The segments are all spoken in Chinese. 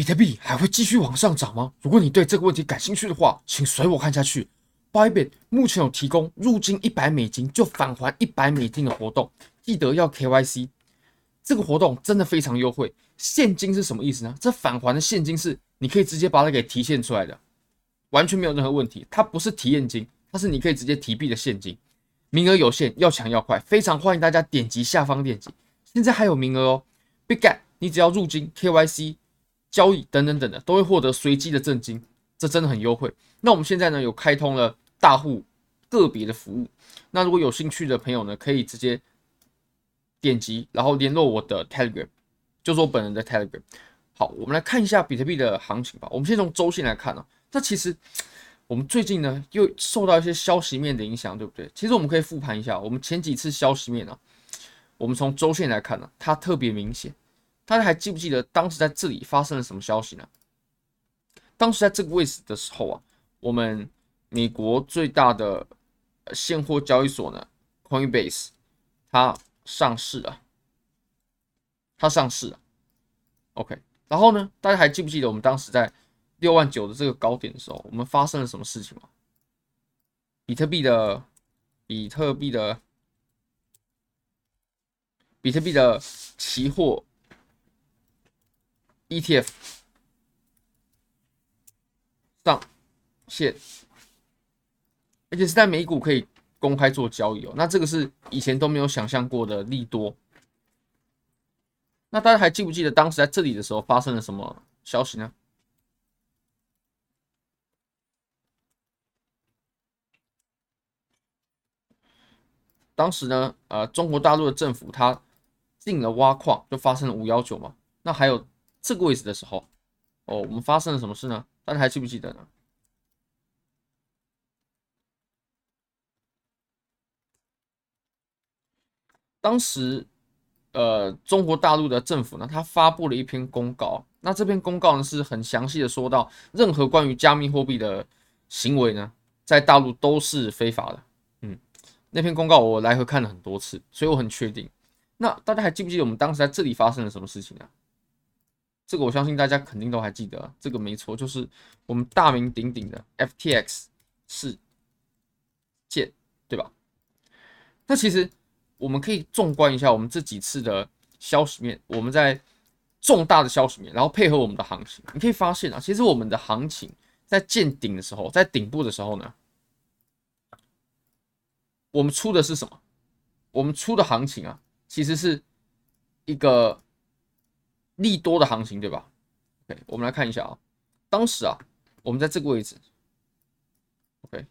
比特币还会继续往上涨吗？如果你对这个问题感兴趣的话，请随我看下去。Bybit 目前有提供入金一百美金就返还一百美金的活动，记得要 KYC。这个活动真的非常优惠。现金是什么意思呢？这返还的现金是你可以直接把它给提现出来的，完全没有任何问题。它不是提现金，它是你可以直接提币的现金。名额有限，要抢要快，非常欢迎大家点击下方链接。现在还有名额哦！Bigget，你只要入金 KYC。交易等等等的都会获得随机的赠金，这真的很优惠。那我们现在呢有开通了大户个别的服务，那如果有兴趣的朋友呢，可以直接点击然后联络我的 Telegram，就是我本人的 Telegram。好，我们来看一下比特币的行情吧。我们先从周线来看、啊，那其实我们最近呢又受到一些消息面的影响，对不对？其实我们可以复盘一下，我们前几次消息面、啊，我们从周线来看呢、它特别明显。大家还记不记得当时在这里发生了什么消息呢？当时在这个位置的时候啊，我们美国最大的现货交易所呢，Coinbase，它上市了，它上市了。OK，然后呢，大家还记不记得我们当时在六万九的这个高点的时候，我们发生了什么事情吗？比特币的，比特币的，比特币的期货。ETF 上线，而且是在美股可以公开做交易哦。那这个是以前都没有想象过的利多。那大家还记不记得当时在这里的时候发生了什么消息呢？当时呢，呃，中国大陆的政府它进了挖矿，就发生了五幺九嘛。那还有。这个位置的时候，哦，我们发生了什么事呢？大家还记不记得呢？当时，呃，中国大陆的政府呢，他发布了一篇公告。那这篇公告呢，是很详细的说到，任何关于加密货币的行为呢，在大陆都是非法的。嗯，那篇公告我来回看了很多次，所以我很确定。那大家还记不记得我们当时在这里发生了什么事情呢？这个我相信大家肯定都还记得，这个没错，就是我们大名鼎鼎的 FTX 事件，对吧？那其实我们可以纵观一下我们这几次的消息面，我们在重大的消息面，然后配合我们的行情，你可以发现啊，其实我们的行情在见顶的时候，在顶部的时候呢，我们出的是什么？我们出的行情啊，其实是一个。利多的行情，对吧？OK，我们来看一下啊。当时啊，我们在这个位置，OK，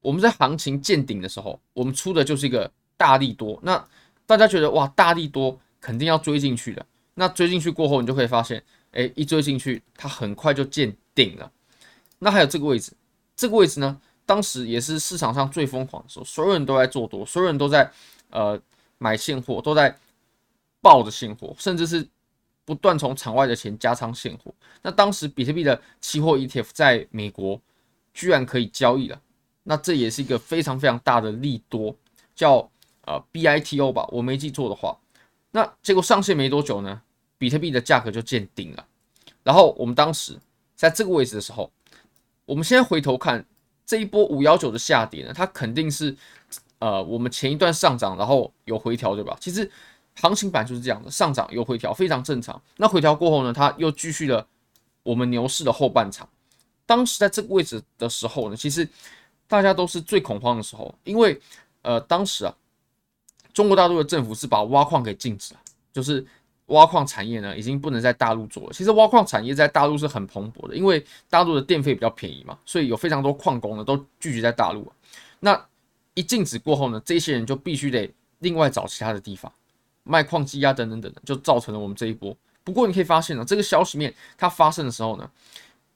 我们在行情见顶的时候，我们出的就是一个大利多。那大家觉得哇，大利多肯定要追进去的。那追进去过后，你就可以发现，哎，一追进去，它很快就见顶了。那还有这个位置，这个位置呢，当时也是市场上最疯狂的时候，所有人都在做多，所有人都在呃买现货，都在。抱着现货，甚至是不断从场外的钱加仓现货。那当时比特币的期货 ETF 在美国居然可以交易了，那这也是一个非常非常大的利多，叫呃 BITO 吧，我没记错的话。那结果上线没多久呢，比特币的价格就见顶了。然后我们当时在这个位置的时候，我们现在回头看这一波五幺九的下跌呢，它肯定是呃我们前一段上涨，然后有回调，对吧？其实。行情板就是这样的，上涨又回调，非常正常。那回调过后呢，它又继续了我们牛市的后半场。当时在这个位置的时候呢，其实大家都是最恐慌的时候，因为呃，当时啊，中国大陆的政府是把挖矿给禁止了，就是挖矿产业呢已经不能在大陆做了。其实挖矿产业在大陆是很蓬勃的，因为大陆的电费比较便宜嘛，所以有非常多矿工呢都聚集在大陆。那一禁止过后呢，这些人就必须得另外找其他的地方。卖矿机啊，等等等等，就造成了我们这一波。不过你可以发现呢，这个消息面它发生的时候呢，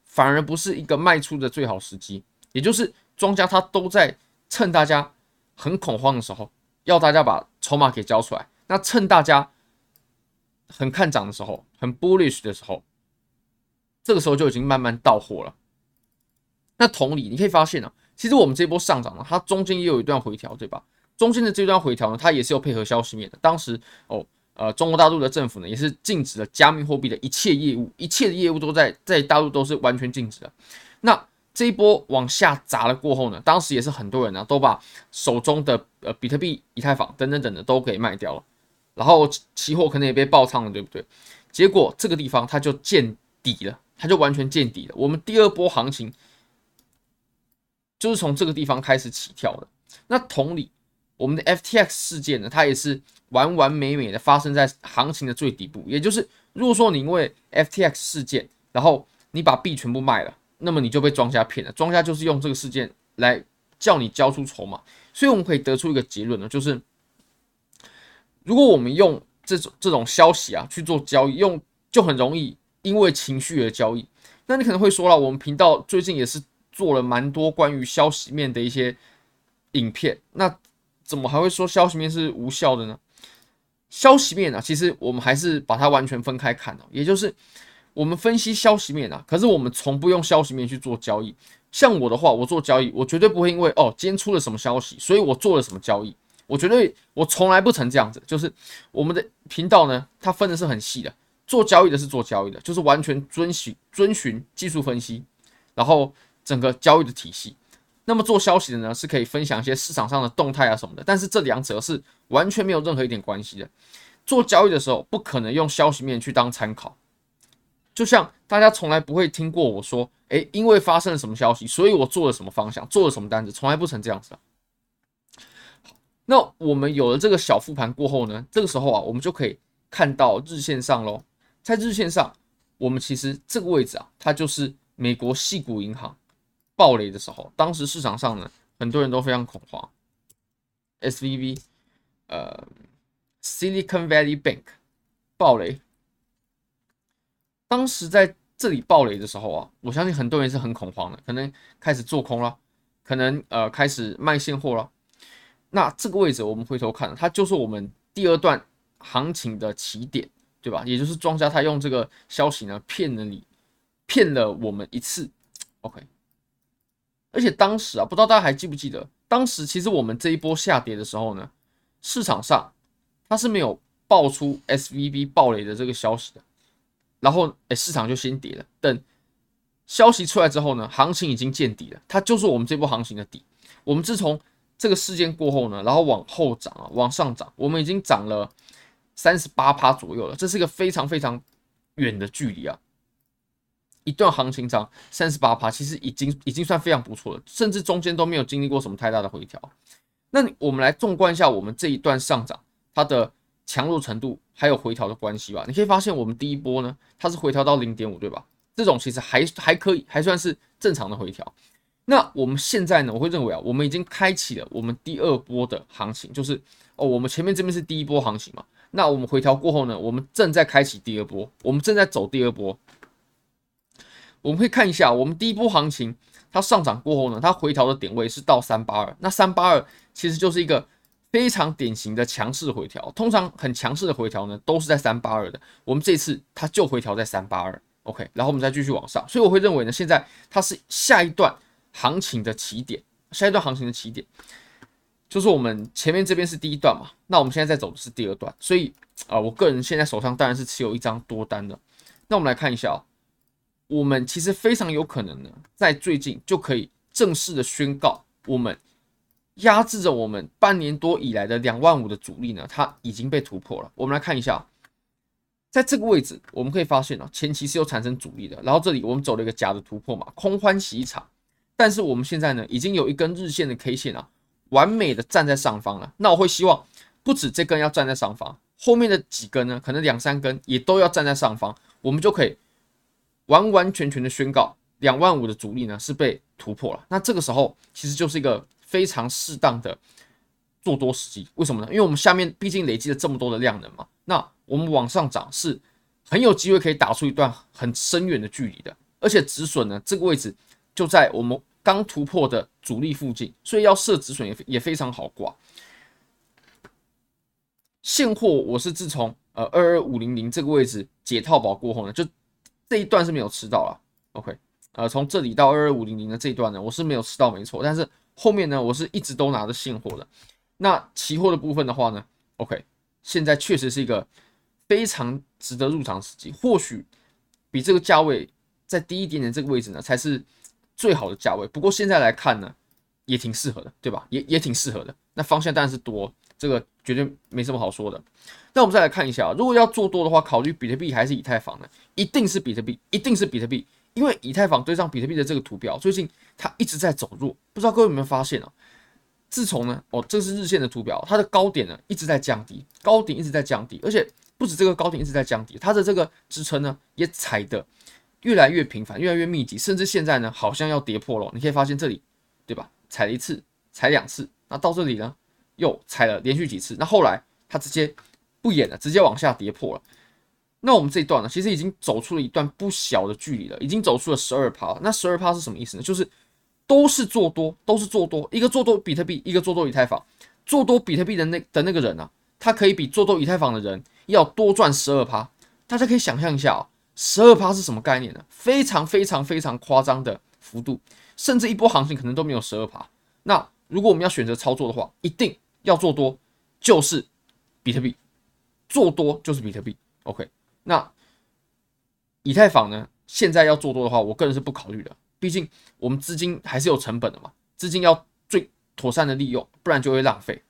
反而不是一个卖出的最好时机，也就是庄家他都在趁大家很恐慌的时候，要大家把筹码给交出来。那趁大家很看涨的时候，很 bullish 的时候，这个时候就已经慢慢到货了。那同理，你可以发现呢，其实我们这波上涨呢，它中间也有一段回调，对吧？中间的这段回调呢，它也是有配合消息面的。当时哦，呃，中国大陆的政府呢，也是禁止了加密货币的一切业务，一切的业务都在在大陆都是完全禁止的。那这一波往下砸了过后呢，当时也是很多人呢、都把手中的呃比特币、以太坊等等等的都给卖掉了，然后期货可能也被爆仓了，对不对？结果这个地方它就见底了，它就完全见底了。我们第二波行情就是从这个地方开始起跳的。那同理，我们的 FTX 事件呢，它也是。完完美美的发生在行情的最底部，也就是如果说你因为 FTX 事件，然后你把币全部卖了，那么你就被庄家骗了。庄家就是用这个事件来叫你交出筹码，所以我们可以得出一个结论呢，就是如果我们用这种这种消息啊去做交易，用就很容易因为情绪而交易。那你可能会说了，我们频道最近也是做了蛮多关于消息面的一些影片，那怎么还会说消息面是无效的呢？消息面啊，其实我们还是把它完全分开看哦，也就是我们分析消息面啊，可是我们从不用消息面去做交易。像我的话，我做交易，我绝对不会因为哦今天出了什么消息，所以我做了什么交易。我绝对我从来不曾这样子。就是我们的频道呢，它分的是很细的，做交易的是做交易的，就是完全遵循遵循技术分析，然后整个交易的体系。那么做消息的呢，是可以分享一些市场上的动态啊什么的，但是这两者是完全没有任何一点关系的。做交易的时候，不可能用消息面去当参考。就像大家从来不会听过我说，诶，因为发生了什么消息，所以我做了什么方向，做了什么单子，从来不曾这样子。那我们有了这个小复盘过后呢，这个时候啊，我们就可以看到日线上喽，在日线上，我们其实这个位置啊，它就是美国矽谷银行。暴雷的时候，当时市场上呢，很多人都非常恐慌。SVB，呃，Silicon Valley Bank 暴雷。当时在这里暴雷的时候啊，我相信很多人是很恐慌的，可能开始做空了，可能呃开始卖现货了。那这个位置我们回头看，它就是我们第二段行情的起点，对吧？也就是庄家他用这个消息呢骗了你，骗了我们一次。OK。而且当时啊，不知道大家还记不记得，当时其实我们这一波下跌的时候呢，市场上它是没有爆出 SVB 暴雷的这个消息的，然后哎，市场就先跌了。等消息出来之后呢，行情已经见底了，它就是我们这波行情的底。我们自从这个事件过后呢，然后往后涨啊，往上涨，我们已经涨了三十八趴左右了，这是一个非常非常远的距离啊。一段行情涨三十八趴，其实已经已经算非常不错了，甚至中间都没有经历过什么太大的回调。那我们来纵观一下我们这一段上涨它的强弱程度，还有回调的关系吧。你可以发现，我们第一波呢，它是回调到零点五，对吧？这种其实还还可以，还算是正常的回调。那我们现在呢，我会认为啊，我们已经开启了我们第二波的行情，就是哦，我们前面这边是第一波行情嘛，那我们回调过后呢，我们正在开启第二波，我们正在走第二波。我们可以看一下，我们第一波行情它上涨过后呢，它回调的点位是到三八二，那三八二其实就是一个非常典型的强势回调。通常很强势的回调呢，都是在三八二的。我们这次它就回调在三八二，OK，然后我们再继续往上。所以我会认为呢，现在它是下一段行情的起点，下一段行情的起点就是我们前面这边是第一段嘛，那我们现在在走的是第二段。所以啊、我个人现在手上当然是持有一张多单的。那我们来看一下哦。我们其实非常有可能呢，在最近就可以正式的宣告，我们压制着我们半年多以来的两万五的阻力呢，它已经被突破了。我们来看一下，在这个位置，我们可以发现啊，前期是有产生阻力的，然后这里我们走了一个假的突破嘛，空欢喜一场。但是我们现在呢，已经有一根日线的 K 线啊，完美的站在上方了。那我会希望，不止这根要站在上方，后面的几根呢，可能两三根也都要站在上方，我们就可以。完完全全的宣告，两万五的阻力呢是被突破了。那这个时候其实就是一个非常适当的做多时机。为什么呢？因为我们下面毕竟累积了这么多的量能嘛。那我们往上涨是很有机会可以打出一段很深远的距离的。而且止损呢，这个位置就在我们刚突破的阻力附近，所以要设止损也也非常好挂。现货我是自从呃二二五零零这个位置解套保过后呢，就。这一段是没有吃到了，OK，呃，从这里到二二五零零的这一段呢，我是没有吃到，没错。但是后面呢，我是一直都拿着现货的。那期货的部分的话呢，OK，现在确实是一个非常值得入场时机，或许比这个价位再低一点点，这个位置呢才是最好的价位。不过现在来看呢，也挺适合的，对吧？也也挺适合的。那方向当然是多，这个绝对没什么好说的。那我们再来看一下，如果要做多的话，考虑比特币还是以太坊呢？一定是比特币，一定是比特币，因为以太坊对上比特币的这个图表，最近它一直在走弱，不知道各位有没有发现啊？自从呢，哦，这是日线的图表，它的高点呢一直在降低，高点一直在降低，而且不止这个高点一直在降低，它的这个支撑呢也踩的越来越频繁，越来越密集，甚至现在呢好像要跌破了。你可以发现这里，对吧？踩了一次，踩两次，那到这里呢又踩了连续几次，那后来它直接不演了，直接往下跌破了。那我们这一段呢，其实已经走出了一段不小的距离了，已经走出了十二趴。那十二趴是什么意思呢？就是。都是做多，都是做多。一个做多比特币，一个做多以太坊。做多比特币的那的那个人啊，他可以比做多以太坊的人要多赚十二趴。大家可以想象一下啊，十二趴是什么概念呢？非常非常非常夸张的幅度，甚至一波行情可能都没有十二趴。那如果我们要选择操作的话，一定要做多，就是比特币，做多就是比特币。OK，那以太坊呢？现在要做多的话，我个人是不考虑的。毕竟我们资金还是有成本的嘛，资金要最妥善的利用，不然就会浪费。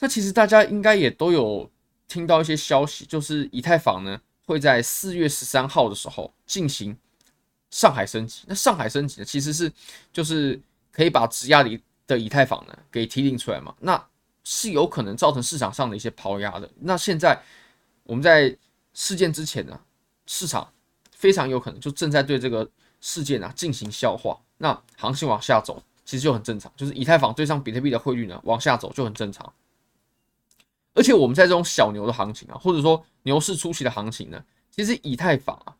那其实大家应该也都有听到一些消息，就是以太坊呢会在四月十三号的时候进行上海升级。那上海升级呢，其实是就是可以把质押里的以太坊呢给提领出来嘛，那是有可能造成市场上的一些抛压的。那现在我们在事件之前呢，市场。非常有可能就正在对这个事件啊进行消化，那行情往下走其实就很正常，就是以太坊对上比特币的汇率呢往下走就很正常。而且我们在这种小牛的行情啊，或者说牛市初期的行情呢，其实以太坊啊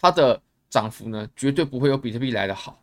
它的涨幅呢绝对不会有比特币来的好。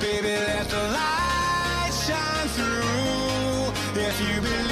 baby, let the light shine through. If you believe